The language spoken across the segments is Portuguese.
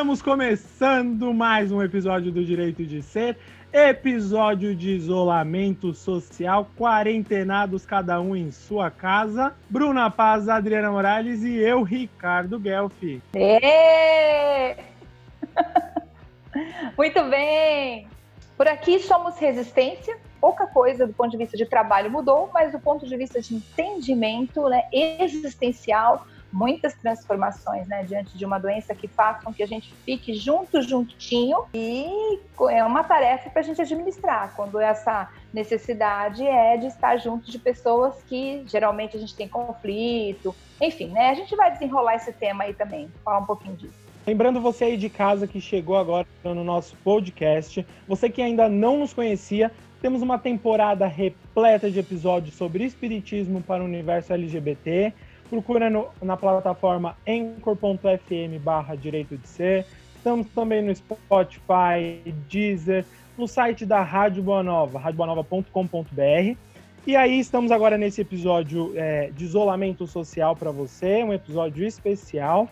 Estamos começando mais um episódio do Direito de Ser, episódio de isolamento social, quarentenados cada um em sua casa. Bruna Paz, Adriana Morales e eu, Ricardo Guelfi. Muito bem! Por aqui somos resistência. Pouca coisa do ponto de vista de trabalho mudou, mas do ponto de vista de entendimento né, existencial, muitas transformações, né, diante de uma doença que façam que a gente fique junto, juntinho, e é uma tarefa para a gente administrar, quando essa necessidade é de estar junto de pessoas que geralmente a gente tem conflito, enfim, né, a gente vai desenrolar esse tema aí também, falar um pouquinho disso. Lembrando você aí de casa que chegou agora no nosso podcast, você que ainda não nos conhecia, temos uma temporada repleta de episódios sobre espiritismo para o universo LGBT, Procura no, na plataforma anchor.fm barra direito de ser. Estamos também no Spotify, Deezer, no site da Rádio Boa Nova, radioboanova.com.br. E aí estamos agora nesse episódio é, de isolamento social para você, um episódio especial.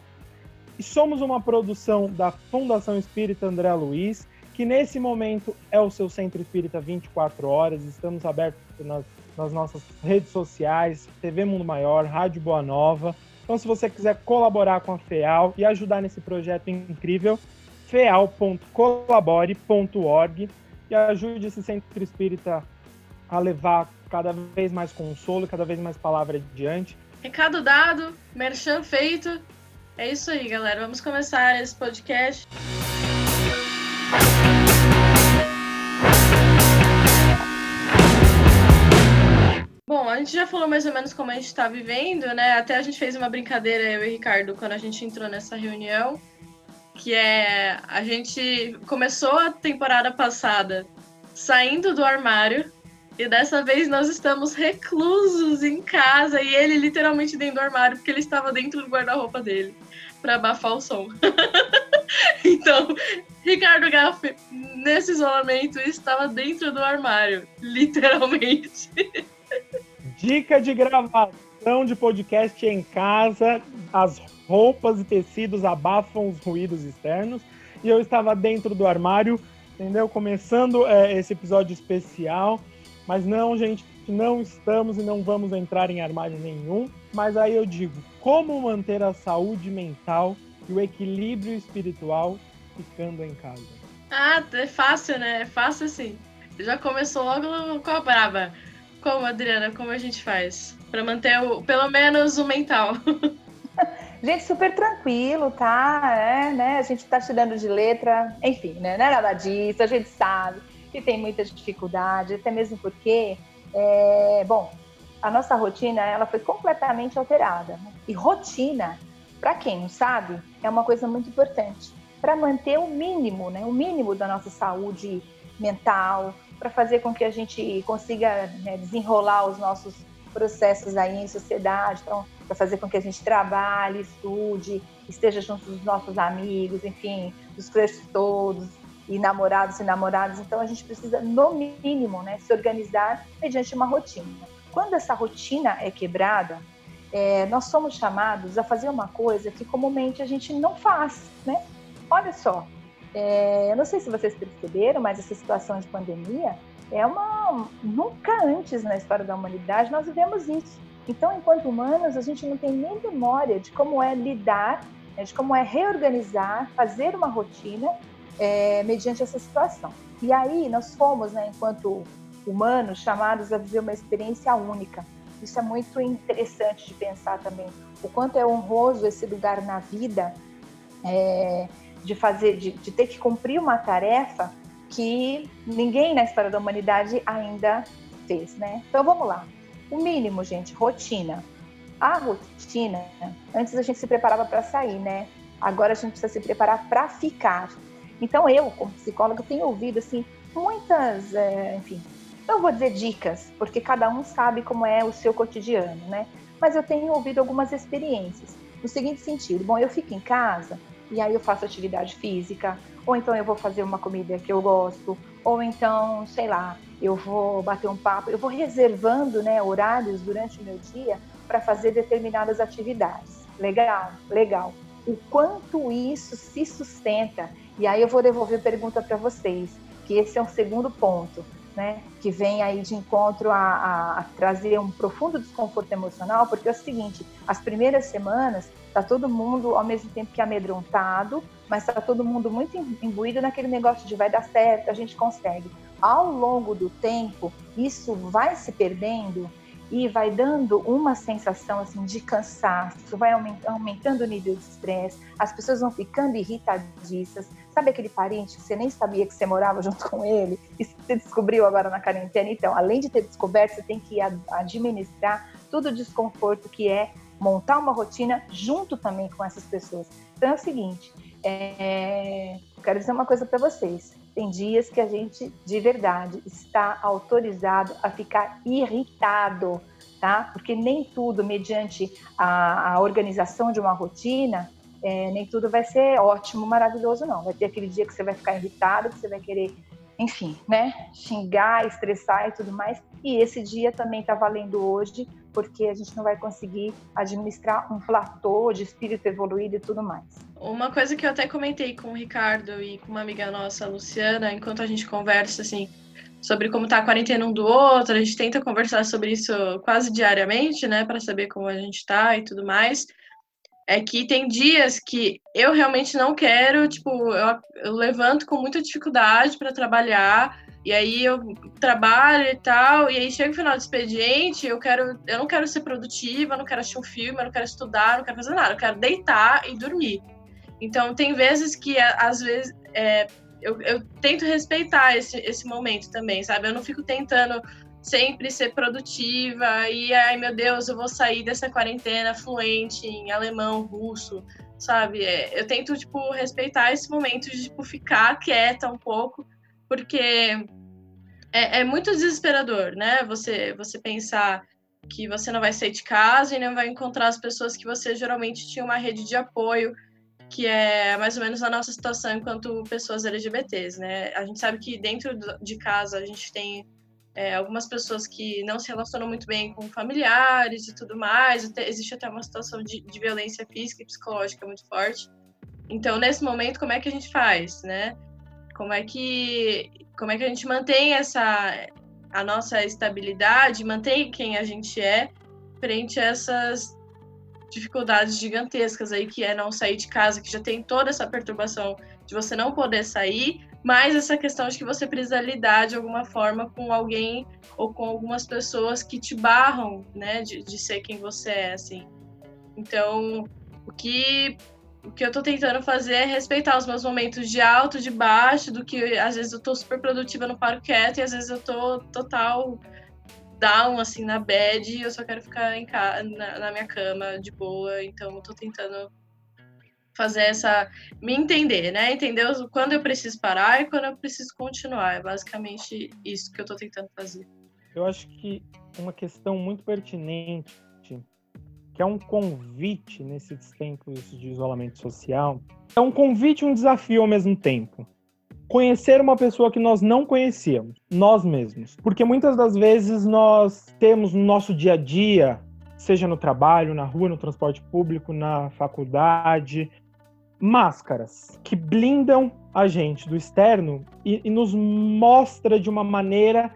E somos uma produção da Fundação Espírita André Luiz, que nesse momento é o seu centro espírita 24 horas. Estamos abertos nas nas nossas redes sociais, TV Mundo Maior, Rádio Boa Nova. Então, se você quiser colaborar com a FEAL e ajudar nesse projeto incrível, feal.colabore.org e ajude esse centro espírita a levar cada vez mais consolo, cada vez mais palavra adiante. Recado dado, merchan feito. É isso aí, galera. Vamos começar esse podcast. A gente já falou mais ou menos como a gente está vivendo, né? Até a gente fez uma brincadeira, eu e Ricardo, quando a gente entrou nessa reunião, que é a gente começou a temporada passada saindo do armário e dessa vez nós estamos reclusos em casa e ele literalmente dentro do armário porque ele estava dentro do guarda-roupa dele para abafar o som. então, Ricardo Gaff, nesse isolamento, estava dentro do armário, literalmente. Dica de gravação de podcast em casa. As roupas e tecidos abafam os ruídos externos. E eu estava dentro do armário, entendeu? Começando é, esse episódio especial. Mas não, gente, não estamos e não vamos entrar em armário nenhum. Mas aí eu digo, como manter a saúde mental e o equilíbrio espiritual ficando em casa? Ah, é fácil, né? É fácil assim. Já começou logo com a brava. Como, Adriana, como a gente faz? Para manter o, pelo menos o mental. Gente, super tranquilo, tá? É, né? A gente tá tirando de letra, enfim, né? Não é nada disso, a gente sabe que tem muita dificuldade, até mesmo porque, é, bom, a nossa rotina ela foi completamente alterada. Né? E rotina, para quem não sabe, é uma coisa muito importante para manter o mínimo, né? O mínimo da nossa saúde mental, para fazer com que a gente consiga né, desenrolar os nossos processos aí em sociedade, então, para fazer com que a gente trabalhe, estude, esteja junto dos nossos amigos, enfim, dos crushes todos, e namorados e namoradas. Então, a gente precisa, no mínimo, né, se organizar mediante uma rotina. Quando essa rotina é quebrada, é, nós somos chamados a fazer uma coisa que comumente a gente não faz, né? Olha só, é, eu não sei se vocês perceberam, mas essa situação de pandemia é uma. Nunca antes na história da humanidade nós vivemos isso. Então, enquanto humanos, a gente não tem nem memória de como é lidar, né, de como é reorganizar, fazer uma rotina é, mediante essa situação. E aí nós fomos, né, enquanto humanos, chamados a viver uma experiência única. Isso é muito interessante de pensar também. O quanto é honroso esse lugar na vida. É, de fazer, de, de ter que cumprir uma tarefa que ninguém na história da humanidade ainda fez, né? Então vamos lá. O mínimo, gente, rotina. A rotina, antes a gente se preparava para sair, né? Agora a gente precisa se preparar para ficar. Então eu, como psicóloga, tenho ouvido assim muitas, é, enfim, não vou dizer dicas, porque cada um sabe como é o seu cotidiano, né? Mas eu tenho ouvido algumas experiências no seguinte sentido: bom, eu fico em casa, e aí eu faço atividade física, ou então eu vou fazer uma comida que eu gosto, ou então, sei lá, eu vou bater um papo, eu vou reservando né, horários durante o meu dia para fazer determinadas atividades. Legal, legal. o quanto isso se sustenta. E aí eu vou devolver a pergunta para vocês, que esse é um segundo ponto, né? Que vem aí de encontro a, a, a trazer um profundo desconforto emocional, porque é o seguinte: as primeiras semanas tá todo mundo ao mesmo tempo que amedrontado, mas tá todo mundo muito imbuído naquele negócio de vai dar certo, a gente consegue. Ao longo do tempo, isso vai se perdendo e vai dando uma sensação assim de cansaço, vai aumentando o nível de estresse, as pessoas vão ficando irritadiças. Sabe aquele parente que você nem sabia que você morava junto com ele e você descobriu agora na quarentena? Então, além de ter descoberto, você tem que administrar todo o desconforto que é montar uma rotina junto também com essas pessoas. Então é o seguinte, é... quero dizer uma coisa para vocês. Tem dias que a gente, de verdade, está autorizado a ficar irritado, tá? Porque nem tudo, mediante a, a organização de uma rotina, é, nem tudo vai ser ótimo, maravilhoso, não. Vai ter aquele dia que você vai ficar irritado, que você vai querer, enfim, né? Xingar, estressar e tudo mais. E esse dia também está valendo hoje, porque a gente não vai conseguir administrar um platô de espírito evoluído e tudo mais. Uma coisa que eu até comentei com o Ricardo e com uma amiga nossa, a Luciana, enquanto a gente conversa, assim, sobre como tá a quarentena um do outro, a gente tenta conversar sobre isso quase diariamente, né, para saber como a gente tá e tudo mais. É que tem dias que eu realmente não quero, tipo, eu, eu levanto com muita dificuldade para trabalhar, e aí eu trabalho e tal, e aí chega o final do expediente, eu quero, eu não quero ser produtiva, eu não quero assistir um filme, eu não quero estudar, eu não quero fazer nada, eu quero deitar e dormir. Então tem vezes que às vezes é, eu, eu, tento respeitar esse, esse momento também, sabe? Eu não fico tentando sempre ser produtiva e ai meu Deus, eu vou sair dessa quarentena fluente em alemão, russo, sabe? É, eu tento tipo respeitar esse momento de tipo ficar quieta um pouco porque é, é, muito desesperador, né? Você, você pensar que você não vai sair de casa e não vai encontrar as pessoas que você geralmente tinha uma rede de apoio, que é mais ou menos a nossa situação enquanto pessoas LGBTs, né? A gente sabe que dentro de casa a gente tem é, algumas pessoas que não se relacionam muito bem com familiares e tudo mais, existe até uma situação de, de violência física e psicológica muito forte. Então, nesse momento, como é que a gente faz, né? Como é que como é que a gente mantém essa a nossa estabilidade, mantém quem a gente é frente a essas dificuldades gigantescas aí que é não sair de casa, que já tem toda essa perturbação de você não poder sair, mais essa questão de que você precisa lidar de alguma forma com alguém ou com algumas pessoas que te barram, né, de, de ser quem você é, assim. Então, o que o que eu tô tentando fazer é respeitar os meus momentos de alto, de baixo, do que às vezes eu tô super produtiva, no paro quieto, e às vezes eu tô total down, assim, na bed, e eu só quero ficar em casa, na, na minha cama, de boa, então eu tô tentando fazer essa. me entender, né? Entender quando eu preciso parar e quando eu preciso continuar. É basicamente isso que eu tô tentando fazer. Eu acho que uma questão muito pertinente que é um convite nesses tempos de isolamento social. É um convite e um desafio ao mesmo tempo. Conhecer uma pessoa que nós não conhecíamos, nós mesmos. Porque muitas das vezes nós temos no nosso dia a dia, seja no trabalho, na rua, no transporte público, na faculdade, máscaras que blindam a gente do externo e, e nos mostra de uma maneira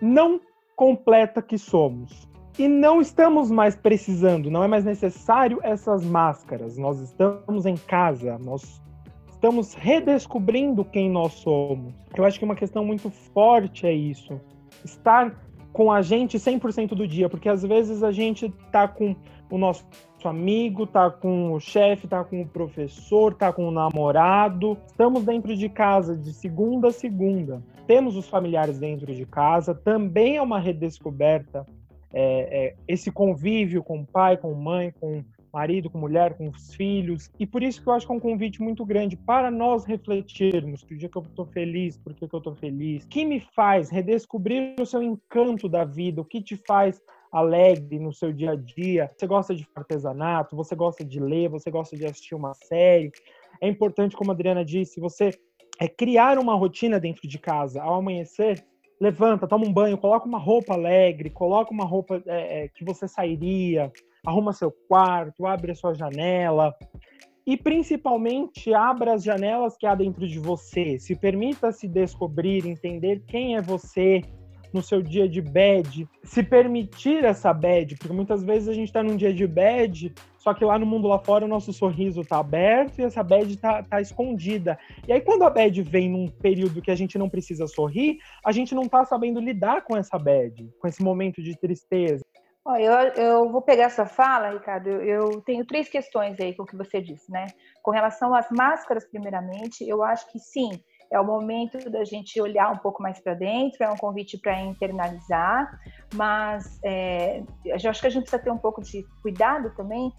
não completa que somos. E não estamos mais precisando, não é mais necessário essas máscaras. Nós estamos em casa, nós estamos redescobrindo quem nós somos. Eu acho que uma questão muito forte é isso. Estar com a gente 100% do dia, porque às vezes a gente tá com o nosso amigo, tá com o chefe, tá com o professor, tá com o namorado. Estamos dentro de casa de segunda a segunda. Temos os familiares dentro de casa, também é uma redescoberta é, é, esse convívio com o pai, com mãe, com marido, com mulher, com os filhos. E por isso que eu acho que é um convite muito grande para nós refletirmos que o dia que eu estou feliz, por que, que eu estou feliz, o que me faz redescobrir o seu encanto da vida, o que te faz alegre no seu dia a dia. Você gosta de artesanato, você gosta de ler, você gosta de assistir uma série. É importante, como a Adriana disse, você é criar uma rotina dentro de casa. Ao amanhecer, levanta, toma um banho, coloca uma roupa alegre, coloca uma roupa é, é, que você sairia, arruma seu quarto, abre a sua janela. e principalmente abra as janelas que há dentro de você. Se permita se descobrir, entender quem é você no seu dia de bad, se permitir essa bad, porque muitas vezes a gente está num dia de bad, só que lá no mundo lá fora o nosso sorriso tá aberto e essa bad tá, tá escondida. E aí quando a bad vem num período que a gente não precisa sorrir, a gente não tá sabendo lidar com essa bad, com esse momento de tristeza. Eu, eu vou pegar essa fala, Ricardo. Eu, eu tenho três questões aí com o que você disse, né? Com relação às máscaras, primeiramente, eu acho que sim, é o momento da gente olhar um pouco mais para dentro, é um convite para internalizar, mas é, eu acho que a gente precisa ter um pouco de cuidado também,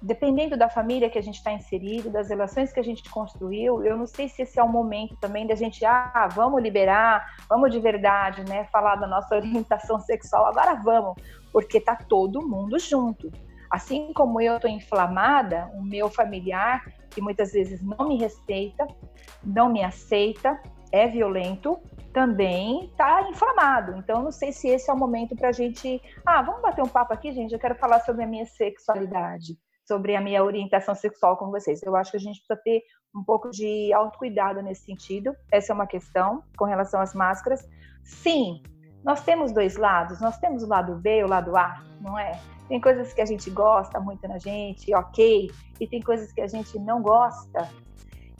dependendo da família que a gente está inserido, das relações que a gente construiu. Eu não sei se esse é o momento também da gente, ah, vamos liberar, vamos de verdade, né, falar da nossa orientação sexual, agora vamos, porque tá todo mundo junto. Assim como eu estou inflamada, o meu familiar, que muitas vezes não me respeita, não me aceita, é violento, também está inflamado. Então, não sei se esse é o momento para a gente. Ah, vamos bater um papo aqui, gente. Eu quero falar sobre a minha sexualidade, sobre a minha orientação sexual com vocês. Eu acho que a gente precisa ter um pouco de autocuidado nesse sentido. Essa é uma questão com relação às máscaras. Sim, nós temos dois lados, nós temos o lado B e o lado A, não é? Tem coisas que a gente gosta muito na gente, ok, e tem coisas que a gente não gosta.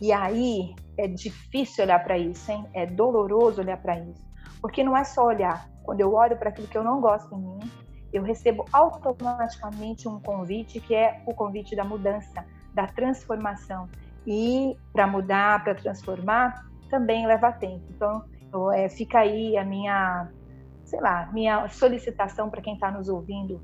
E aí é difícil olhar para isso, hein? É doloroso olhar para isso. Porque não é só olhar. Quando eu olho para aquilo que eu não gosto em mim, eu recebo automaticamente um convite que é o convite da mudança, da transformação. E para mudar, para transformar, também leva tempo. Então, é, fica aí a minha sei lá, minha solicitação para quem está nos ouvindo,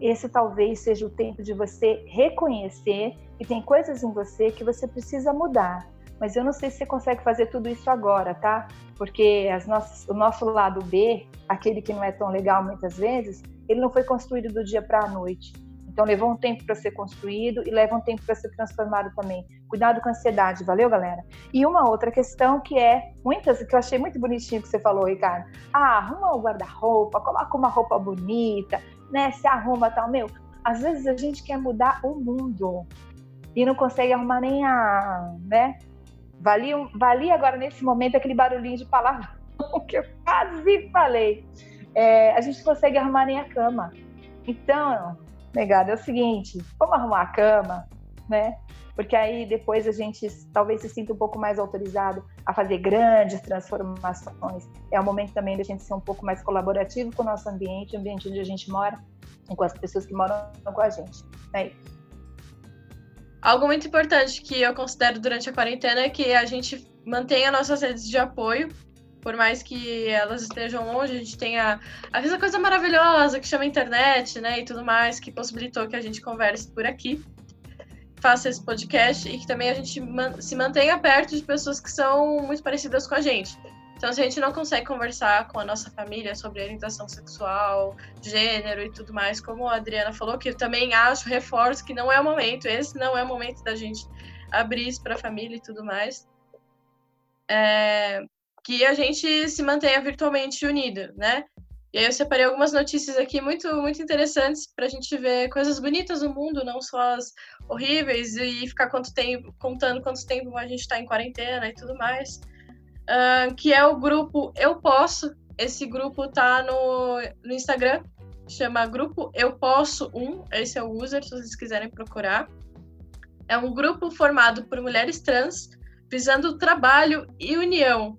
esse talvez seja o tempo de você reconhecer que tem coisas em você que você precisa mudar. Mas eu não sei se você consegue fazer tudo isso agora, tá? Porque as nossas, o nosso lado B, aquele que não é tão legal muitas vezes, ele não foi construído do dia para a noite. Então levou um tempo para ser construído e leva um tempo para ser transformado também. Cuidado com a ansiedade, valeu, galera? E uma outra questão que é muitas que eu achei muito bonitinho que você falou, Ricardo. Ah, arruma o guarda-roupa, coloca uma roupa bonita, né? Se arruma tal, meu. Às vezes a gente quer mudar o mundo e não consegue arrumar nem a, né? Valia, valia agora nesse momento aquele barulhinho de palavra que eu quase falei. É, a gente consegue arrumar nem a cama. Então, negado, é o seguinte, vamos arrumar a cama, né? Porque aí depois a gente talvez se sinta um pouco mais autorizado a fazer grandes transformações. É o momento também da gente ser um pouco mais colaborativo com o nosso ambiente, o ambiente onde a gente mora e com as pessoas que moram com a gente. É isso. Algo muito importante que eu considero durante a quarentena é que a gente mantenha nossas redes de apoio por mais que elas estejam longe, a gente tenha essa coisa maravilhosa que chama internet, né, e tudo mais, que possibilitou que a gente converse por aqui, faça esse podcast e que também a gente se mantenha perto de pessoas que são muito parecidas com a gente. Então, se a gente não consegue conversar com a nossa família sobre orientação sexual, gênero e tudo mais, como a Adriana falou, que eu também acho, reforço que não é o momento, esse não é o momento da gente abrir isso para a família e tudo mais. É, que a gente se mantenha virtualmente unido, né? E aí eu separei algumas notícias aqui muito, muito interessantes para a gente ver coisas bonitas no mundo, não só as horríveis, e ficar quanto tempo, contando quanto tempo a gente está em quarentena e tudo mais. Uh, que é o grupo Eu Posso. Esse grupo tá no, no Instagram, chama Grupo Eu Posso 1, esse é o user, se vocês quiserem procurar. É um grupo formado por mulheres trans, visando trabalho e união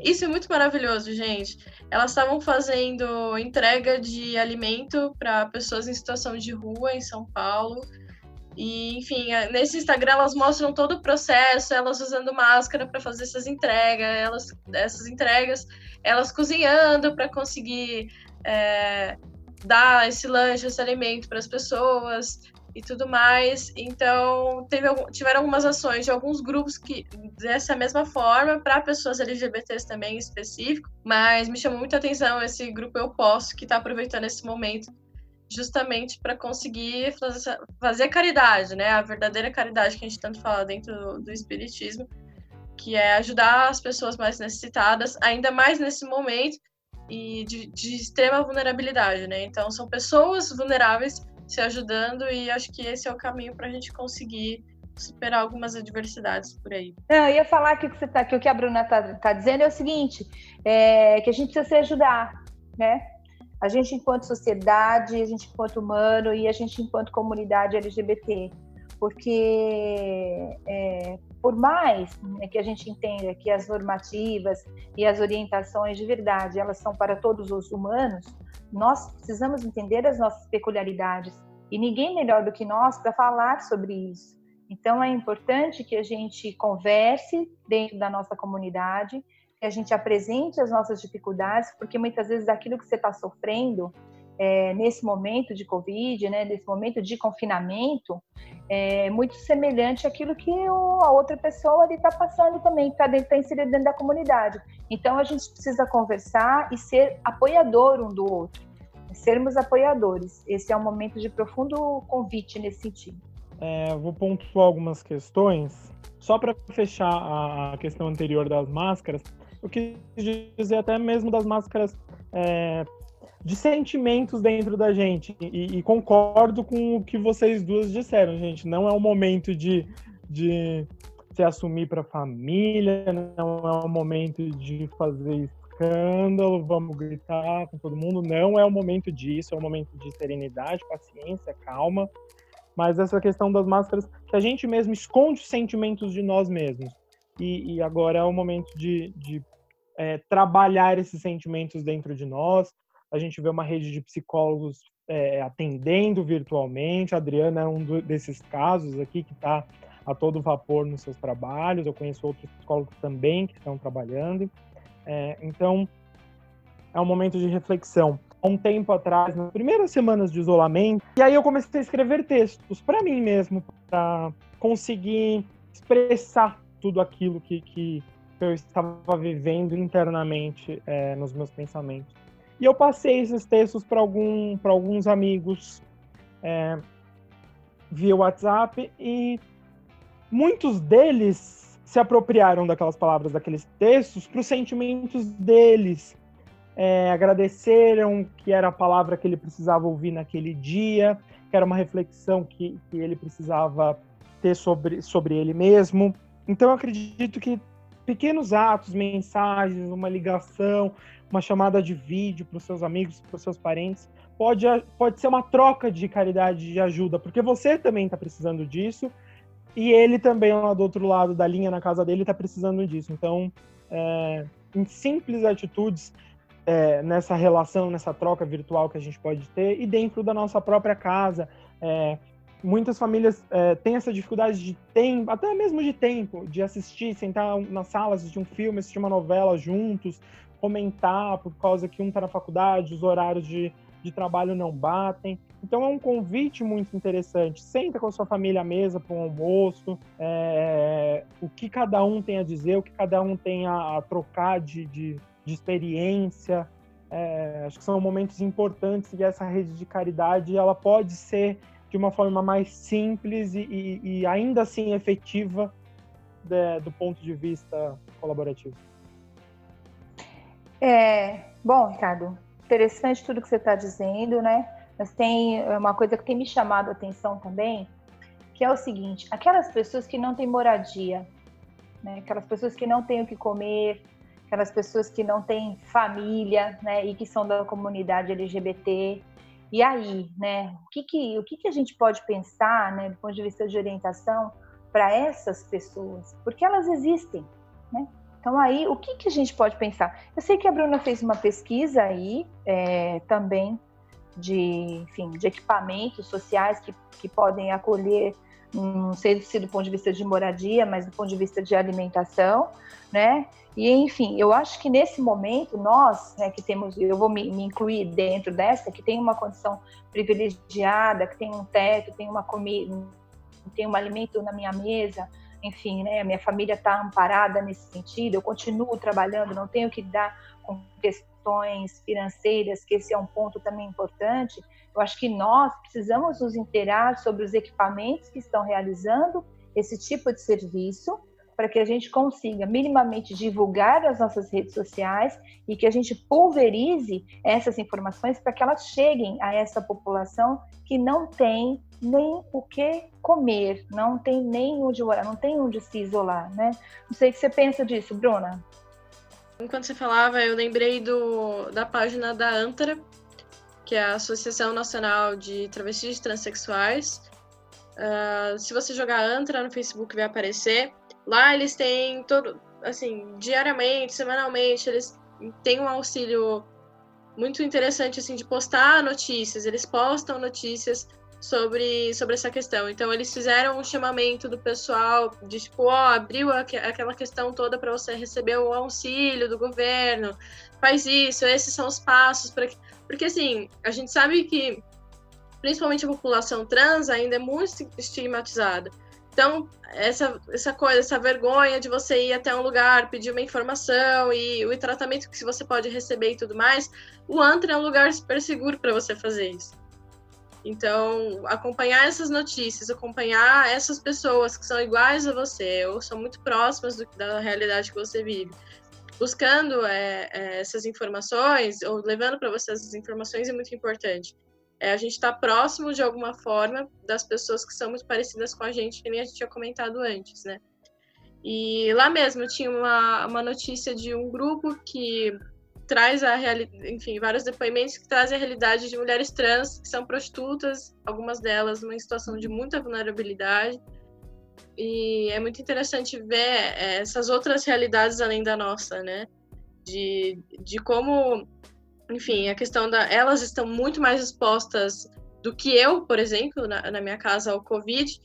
isso é muito maravilhoso, gente. Elas estavam fazendo entrega de alimento para pessoas em situação de rua em São Paulo. E, enfim, nesse Instagram elas mostram todo o processo, elas usando máscara para fazer essas entregas, elas, essas entregas, elas cozinhando para conseguir é, dar esse lanche, esse alimento para as pessoas e tudo mais. Então, teve, tiveram algumas ações de alguns grupos que dessa mesma forma, para pessoas LGBTs também em específico, mas me chamou muita atenção esse grupo Eu Posso, que está aproveitando esse momento justamente para conseguir fazer, caridade, né? A verdadeira caridade que a gente tanto fala dentro do, do Espiritismo, que é ajudar as pessoas mais necessitadas, ainda mais nesse momento e de, de extrema vulnerabilidade, né? Então, são pessoas vulneráveis se ajudando e acho que esse é o caminho para a gente conseguir superar algumas adversidades por aí. Não, eu ia falar que, você tá, que o que a Bruna está tá dizendo é o seguinte, é, que a gente precisa se ajudar, né? A gente enquanto sociedade, a gente enquanto humano e a gente enquanto comunidade LGBT, porque é, por mais né, que a gente entenda que as normativas e as orientações de verdade elas são para todos os humanos, nós precisamos entender as nossas peculiaridades e ninguém melhor do que nós para falar sobre isso. Então é importante que a gente converse dentro da nossa comunidade, que a gente apresente as nossas dificuldades, porque muitas vezes aquilo que você está sofrendo é, nesse momento de Covid, né, nesse momento de confinamento, é muito semelhante àquilo que a outra pessoa está passando também, está tá inserida dentro da comunidade. Então, a gente precisa conversar e ser apoiador um do outro, sermos apoiadores. Esse é um momento de profundo convite nesse sentido. É, vou pontuar algumas questões. Só para fechar a questão anterior das máscaras, eu quis dizer até mesmo das máscaras é, de sentimentos dentro da gente. E, e, concordo com o que vocês duas disseram, gente. Não é o momento de, de se assumir para a família, não é o momento de fazer escândalo, vamos gritar com todo mundo. Não é o momento disso, é o momento de serenidade, paciência, calma. Mas essa questão das máscaras, que a gente mesmo esconde os sentimentos de nós mesmos. E, e agora é o momento de, de é, trabalhar esses sentimentos dentro de nós, a gente vê uma rede de psicólogos é, atendendo virtualmente. A Adriana é um do, desses casos aqui que está a todo vapor nos seus trabalhos. Eu conheço outros psicólogos também que estão trabalhando. É, então, é um momento de reflexão. Há um tempo atrás, nas primeiras semanas de isolamento, e aí eu comecei a escrever textos para mim mesmo, para conseguir expressar tudo aquilo que, que eu estava vivendo internamente é, nos meus pensamentos. E eu passei esses textos para algum, alguns amigos é, via WhatsApp e muitos deles se apropriaram daquelas palavras, daqueles textos, para os sentimentos deles. É, agradeceram que era a palavra que ele precisava ouvir naquele dia, que era uma reflexão que, que ele precisava ter sobre, sobre ele mesmo. Então, eu acredito que pequenos atos, mensagens, uma ligação, uma chamada de vídeo para os seus amigos, para os seus parentes, pode, pode ser uma troca de caridade, de ajuda, porque você também está precisando disso e ele também lá do outro lado da linha na casa dele está precisando disso. Então, é, em simples atitudes é, nessa relação, nessa troca virtual que a gente pode ter e dentro da nossa própria casa. É, muitas famílias é, têm essa dificuldade de tempo, até mesmo de tempo, de assistir, sentar nas salas, assistir um filme, assistir uma novela juntos, comentar por causa que um está na faculdade, os horários de, de trabalho não batem. Então é um convite muito interessante. Senta com a sua família à mesa para um almoço, é, o que cada um tem a dizer, o que cada um tem a, a trocar de, de, de experiência. É, acho que são momentos importantes e essa rede de caridade ela pode ser de uma forma mais simples e, e, e ainda assim efetiva de, do ponto de vista colaborativo. É, bom, Ricardo, interessante tudo que você está dizendo, né? Mas tem uma coisa que tem me chamado a atenção também, que é o seguinte: aquelas pessoas que não têm moradia, né? aquelas pessoas que não têm o que comer, aquelas pessoas que não têm família, né? E que são da comunidade LGBT. E aí, né? O que, que, o que, que a gente pode pensar, né, do ponto de vista de orientação, para essas pessoas? Porque elas existem, né? Então, aí, o que, que a gente pode pensar? Eu sei que a Bruna fez uma pesquisa aí é, também de, enfim, de equipamentos sociais que, que podem acolher, não sei se do ponto de vista de moradia, mas do ponto de vista de alimentação, né? E, enfim, eu acho que nesse momento, nós, né, que temos, eu vou me, me incluir dentro dessa, que tem uma condição privilegiada, que tem um teto, tem uma comida, tem um alimento na minha mesa, enfim, né, minha família está amparada nesse sentido, eu continuo trabalhando, não tenho que dar com questões financeiras, que esse é um ponto também importante. Eu acho que nós precisamos nos inteirar sobre os equipamentos que estão realizando esse tipo de serviço, para que a gente consiga minimamente divulgar as nossas redes sociais e que a gente pulverize essas informações para que elas cheguem a essa população que não tem nem o que comer, não tem nem onde morar, não tem onde se isolar, né? Não sei o que você pensa disso, Bruna. Enquanto você falava, eu lembrei do, da página da ANTRA, que é a Associação Nacional de Travestis e Transsexuais. Uh, se você jogar ANTRA no Facebook, vai aparecer. Lá eles têm todo, assim, diariamente, semanalmente, eles têm um auxílio muito interessante, assim, de postar notícias. Eles postam notícias sobre, sobre essa questão. Então, eles fizeram um chamamento do pessoal de, tipo, ó, abriu aquela questão toda para você receber o auxílio do governo, faz isso, esses são os passos para que... Porque, assim, a gente sabe que, principalmente a população trans, ainda é muito estigmatizada. Então, essa, essa coisa, essa vergonha de você ir até um lugar, pedir uma informação e o tratamento que você pode receber e tudo mais, o Antra é um lugar super seguro para você fazer isso. Então, acompanhar essas notícias, acompanhar essas pessoas que são iguais a você ou são muito próximas do, da realidade que você vive, buscando é, é, essas informações ou levando para você essas informações é muito importante é a gente estar tá próximo de alguma forma das pessoas que são muito parecidas com a gente, que nem a gente tinha comentado antes, né? E lá mesmo tinha uma, uma notícia de um grupo que traz a realidade, enfim, vários depoimentos que trazem a realidade de mulheres trans que são prostitutas, algumas delas numa situação de muita vulnerabilidade. E é muito interessante ver é, essas outras realidades além da nossa, né? De, de como enfim, a questão da. Elas estão muito mais expostas do que eu, por exemplo, na, na minha casa ao Covid,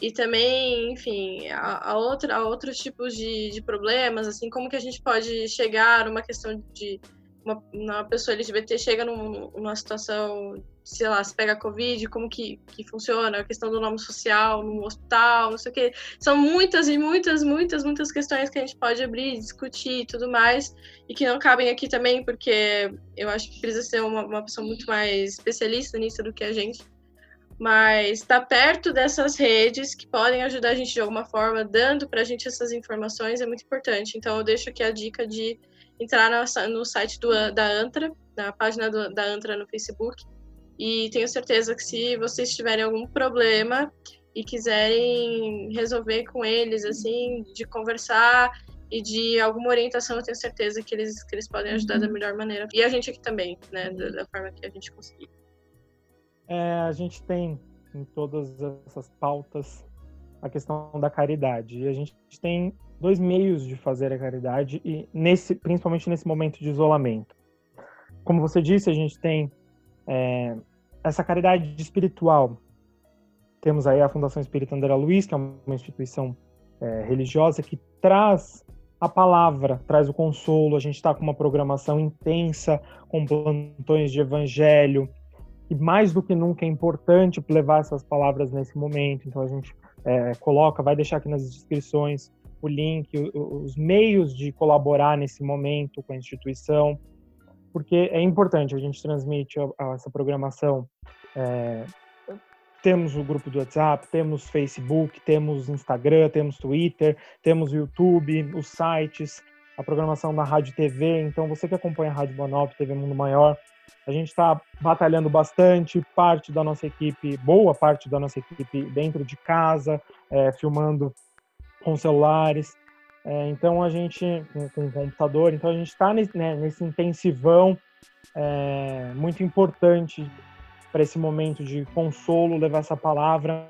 e também, enfim, a, a, outra, a outros tipos de, de problemas, assim, como que a gente pode chegar numa questão de uma, uma pessoa LGBT chega num, numa situação, sei lá, se pega Covid, como que, que funciona, a questão do nome social no hospital, não sei o quê. São muitas e muitas, muitas, muitas questões que a gente pode abrir, discutir e tudo mais, e que não cabem aqui também, porque eu acho que precisa ser uma, uma pessoa muito mais especialista nisso do que a gente. Mas estar tá perto dessas redes que podem ajudar a gente de alguma forma, dando para a gente essas informações é muito importante. Então, eu deixo aqui a dica de entrar no, no site do, da Antra, na página do, da Antra no Facebook. E tenho certeza que se vocês tiverem algum problema e quiserem resolver com eles, assim, de conversar e de alguma orientação, eu tenho certeza que eles, que eles podem ajudar da uhum. melhor maneira. E a gente aqui também, né, da, da forma que a gente conseguir. É, a gente tem em todas essas pautas a questão da caridade. E a gente tem dois meios de fazer a caridade e nesse, principalmente nesse momento de isolamento. Como você disse, a gente tem é, essa caridade espiritual. Temos aí a Fundação Espírita André Luiz, que é uma instituição é, religiosa que traz a palavra, traz o consolo. A gente está com uma programação intensa, com plantões de evangelho, e mais do que nunca é importante levar essas palavras nesse momento. Então a gente é, coloca, vai deixar aqui nas descrições o link, os meios de colaborar nesse momento com a instituição, porque é importante, a gente transmite essa programação. É, temos o grupo do WhatsApp, temos Facebook, temos Instagram, temos Twitter, temos YouTube, os sites, a programação da Rádio TV. Então, você que acompanha a Rádio Bonop, TV Mundo Maior, a gente está batalhando bastante, parte da nossa equipe, boa parte da nossa equipe dentro de casa, é, filmando com celulares. É, então a gente, com, com computador, então a gente está nesse, né, nesse intensivão é, muito importante para esse momento de consolo, levar essa palavra.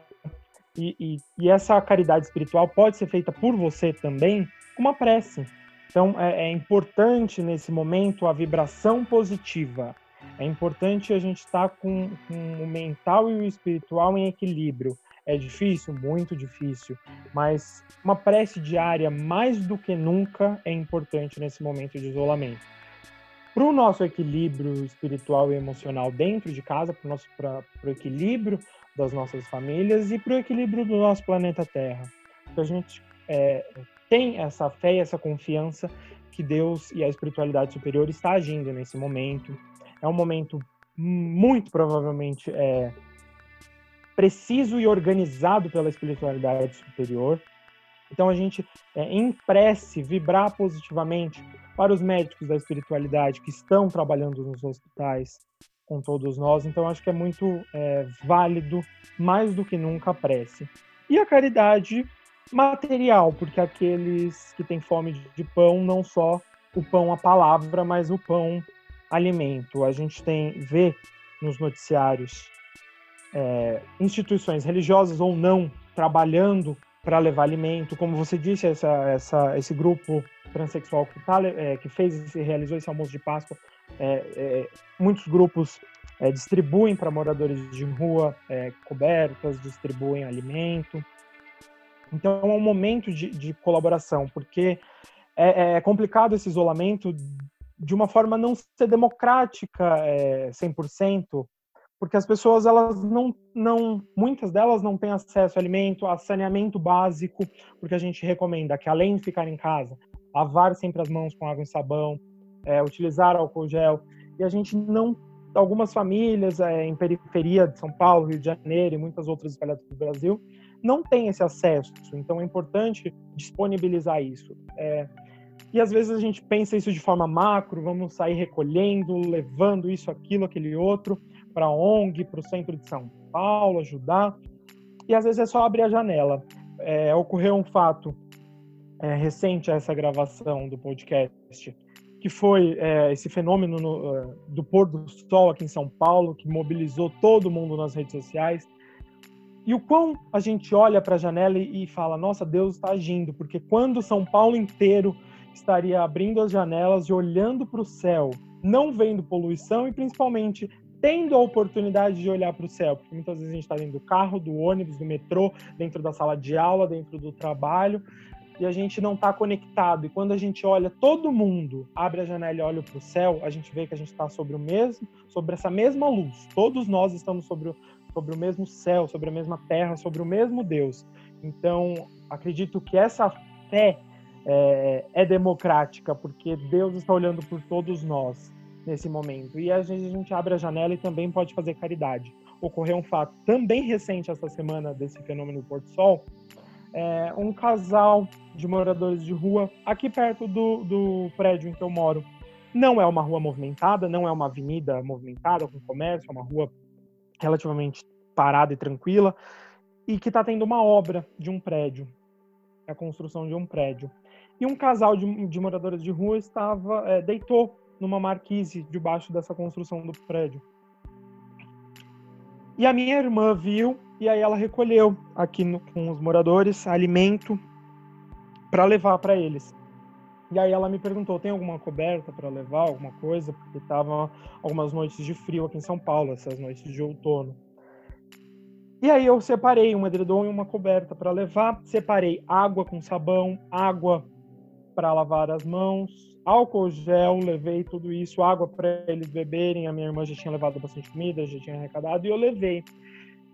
E, e, e, essa caridade espiritual pode ser feita por você também com uma prece. Então é, é importante nesse momento a vibração positiva. É importante a gente estar tá com, com o mental e o espiritual em equilíbrio. É difícil, muito difícil, mas uma prece diária, mais do que nunca, é importante nesse momento de isolamento. Para o nosso equilíbrio espiritual e emocional dentro de casa, para o equilíbrio das nossas famílias e para o equilíbrio do nosso planeta Terra. Que a gente é, tem essa fé e essa confiança que Deus e a espiritualidade superior está agindo nesse momento. É um momento muito provavelmente é, preciso e organizado pela espiritualidade superior. Então a gente é, em prece vibrar positivamente para os médicos da espiritualidade que estão trabalhando nos hospitais com todos nós. Então acho que é muito é, válido, mais do que nunca, a prece. E a caridade material, porque aqueles que têm fome de pão, não só o pão a palavra, mas o pão alimento. A gente tem vê nos noticiários é, instituições religiosas ou não trabalhando para levar alimento, como você disse, essa, essa, esse grupo transexual que, tá, é, que fez realizou esse almoço de Páscoa, é, é muitos grupos é, distribuem para moradores de rua é, cobertas, distribuem alimento. Então é um momento de, de colaboração, porque é, complicado esse isolamento de uma forma não ser democrática é, 100%, porque as pessoas elas não, não, muitas delas não têm acesso a alimento, a saneamento básico, porque a gente recomenda que além de ficar em casa, lavar sempre as mãos com água e sabão, é, utilizar álcool gel, e a gente não algumas famílias é, em periferia de São Paulo, Rio de Janeiro e muitas outras espalhadas pelo Brasil não têm esse acesso. Então é importante disponibilizar isso. É, e às vezes a gente pensa isso de forma macro, vamos sair recolhendo, levando isso, aquilo, aquele outro para ONG, para o centro de São Paulo, ajudar. E às vezes é só abrir a janela. É, ocorreu um fato é, recente a essa gravação do podcast que foi é, esse fenômeno no, uh, do pôr do sol aqui em São Paulo, que mobilizou todo mundo nas redes sociais. E o quão a gente olha para a janela e, e fala: nossa, Deus está agindo, porque quando São Paulo inteiro estaria abrindo as janelas e olhando para o céu, não vendo poluição e principalmente tendo a oportunidade de olhar para o céu, porque muitas vezes a gente está dentro do carro, do ônibus, do metrô, dentro da sala de aula, dentro do trabalho, e a gente não está conectado. E quando a gente olha, todo mundo abre a janela e olha para o céu, a gente vê que a gente está sobre o mesmo, sobre essa mesma luz. Todos nós estamos sobre o, sobre o mesmo céu, sobre a mesma terra, sobre o mesmo Deus. Então, acredito que essa fé é, é democrática, porque Deus está olhando por todos nós nesse momento. E a gente, a gente abre a janela e também pode fazer caridade. Ocorreu um fato também recente essa semana desse fenômeno Porto Sol, é, um casal de moradores de rua aqui perto do, do prédio em que eu moro. Não é uma rua movimentada, não é uma avenida movimentada com comércio, é uma rua relativamente parada e tranquila e que está tendo uma obra de um prédio, a construção de um prédio. E um casal de, de moradores de rua estava é, deitou numa marquise debaixo dessa construção do prédio. E a minha irmã viu e aí ela recolheu aqui no, com os moradores alimento para levar para eles. E aí ela me perguntou: tem alguma coberta para levar, alguma coisa? Porque estavam algumas noites de frio aqui em São Paulo, essas noites de outono. E aí eu separei um edredom e uma coberta para levar, separei água com sabão, água para lavar as mãos, álcool gel, levei tudo isso, água para eles beberem. A minha irmã já tinha levado bastante comida, já tinha arrecadado e eu levei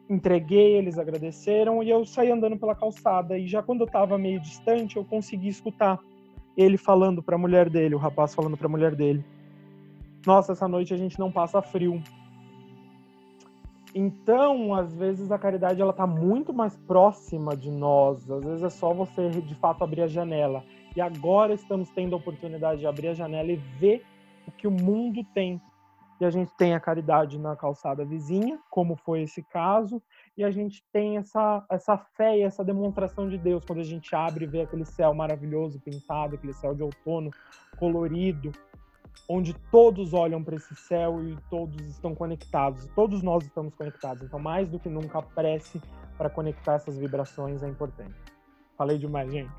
entreguei, eles agradeceram e eu saí andando pela calçada. E já quando eu estava meio distante, eu consegui escutar ele falando para a mulher dele, o rapaz falando para a mulher dele: Nossa, essa noite a gente não passa frio. Então, às vezes a caridade ela tá muito mais próxima de nós. Às vezes é só você de fato abrir a janela. E agora estamos tendo a oportunidade de abrir a janela e ver o que o mundo tem e a gente tem a caridade na calçada vizinha, como foi esse caso, e a gente tem essa, essa fé e essa demonstração de Deus quando a gente abre e vê aquele céu maravilhoso pintado, aquele céu de outono colorido, onde todos olham para esse céu e todos estão conectados, todos nós estamos conectados. Então, mais do que nunca, prece para conectar essas vibrações é importante. Falei demais, gente.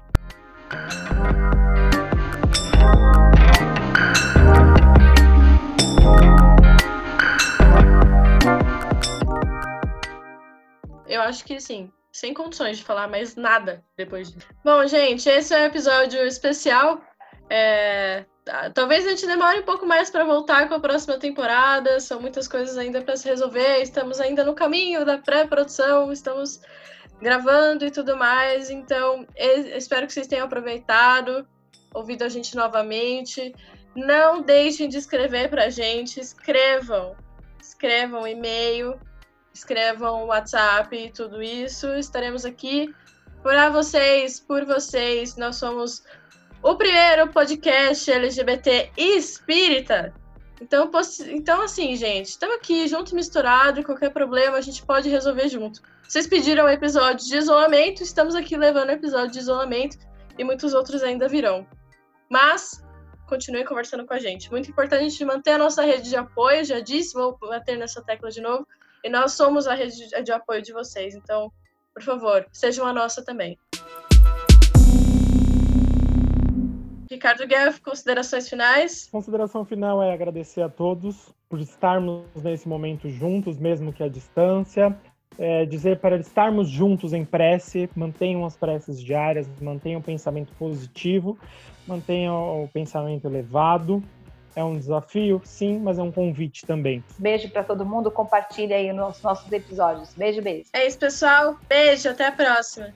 Eu acho que, sim, sem condições de falar mais nada depois disso. Bom, gente, esse é um episódio especial. É... Talvez a gente demore um pouco mais para voltar com a próxima temporada. São muitas coisas ainda para se resolver. Estamos ainda no caminho da pré-produção. Estamos gravando e tudo mais. Então, espero que vocês tenham aproveitado, ouvido a gente novamente. Não deixem de escrever para a gente. Escrevam. Escrevam e-mail escrevam WhatsApp e tudo isso. Estaremos aqui Para vocês, por vocês, nós somos o primeiro podcast LGBT espírita. Então, então assim, gente, estamos aqui junto, misturado, e qualquer problema a gente pode resolver junto. Vocês pediram episódio de isolamento, estamos aqui levando episódio de isolamento e muitos outros ainda virão. Mas continue conversando com a gente. Muito importante a gente manter a nossa rede de apoio, já disse, vou bater nessa tecla de novo. E nós somos a rede de apoio de vocês. Então, por favor, sejam a nossa também. Ricardo Guerra, considerações finais? Consideração final é agradecer a todos por estarmos nesse momento juntos, mesmo que à distância. É dizer para estarmos juntos em prece, mantenham as preces diárias, mantenham o pensamento positivo, mantenham o pensamento elevado. É um desafio, sim, mas é um convite também. Beijo para todo mundo, compartilha aí nos nossos episódios. Beijo, beijo. É isso, pessoal. Beijo, até a próxima.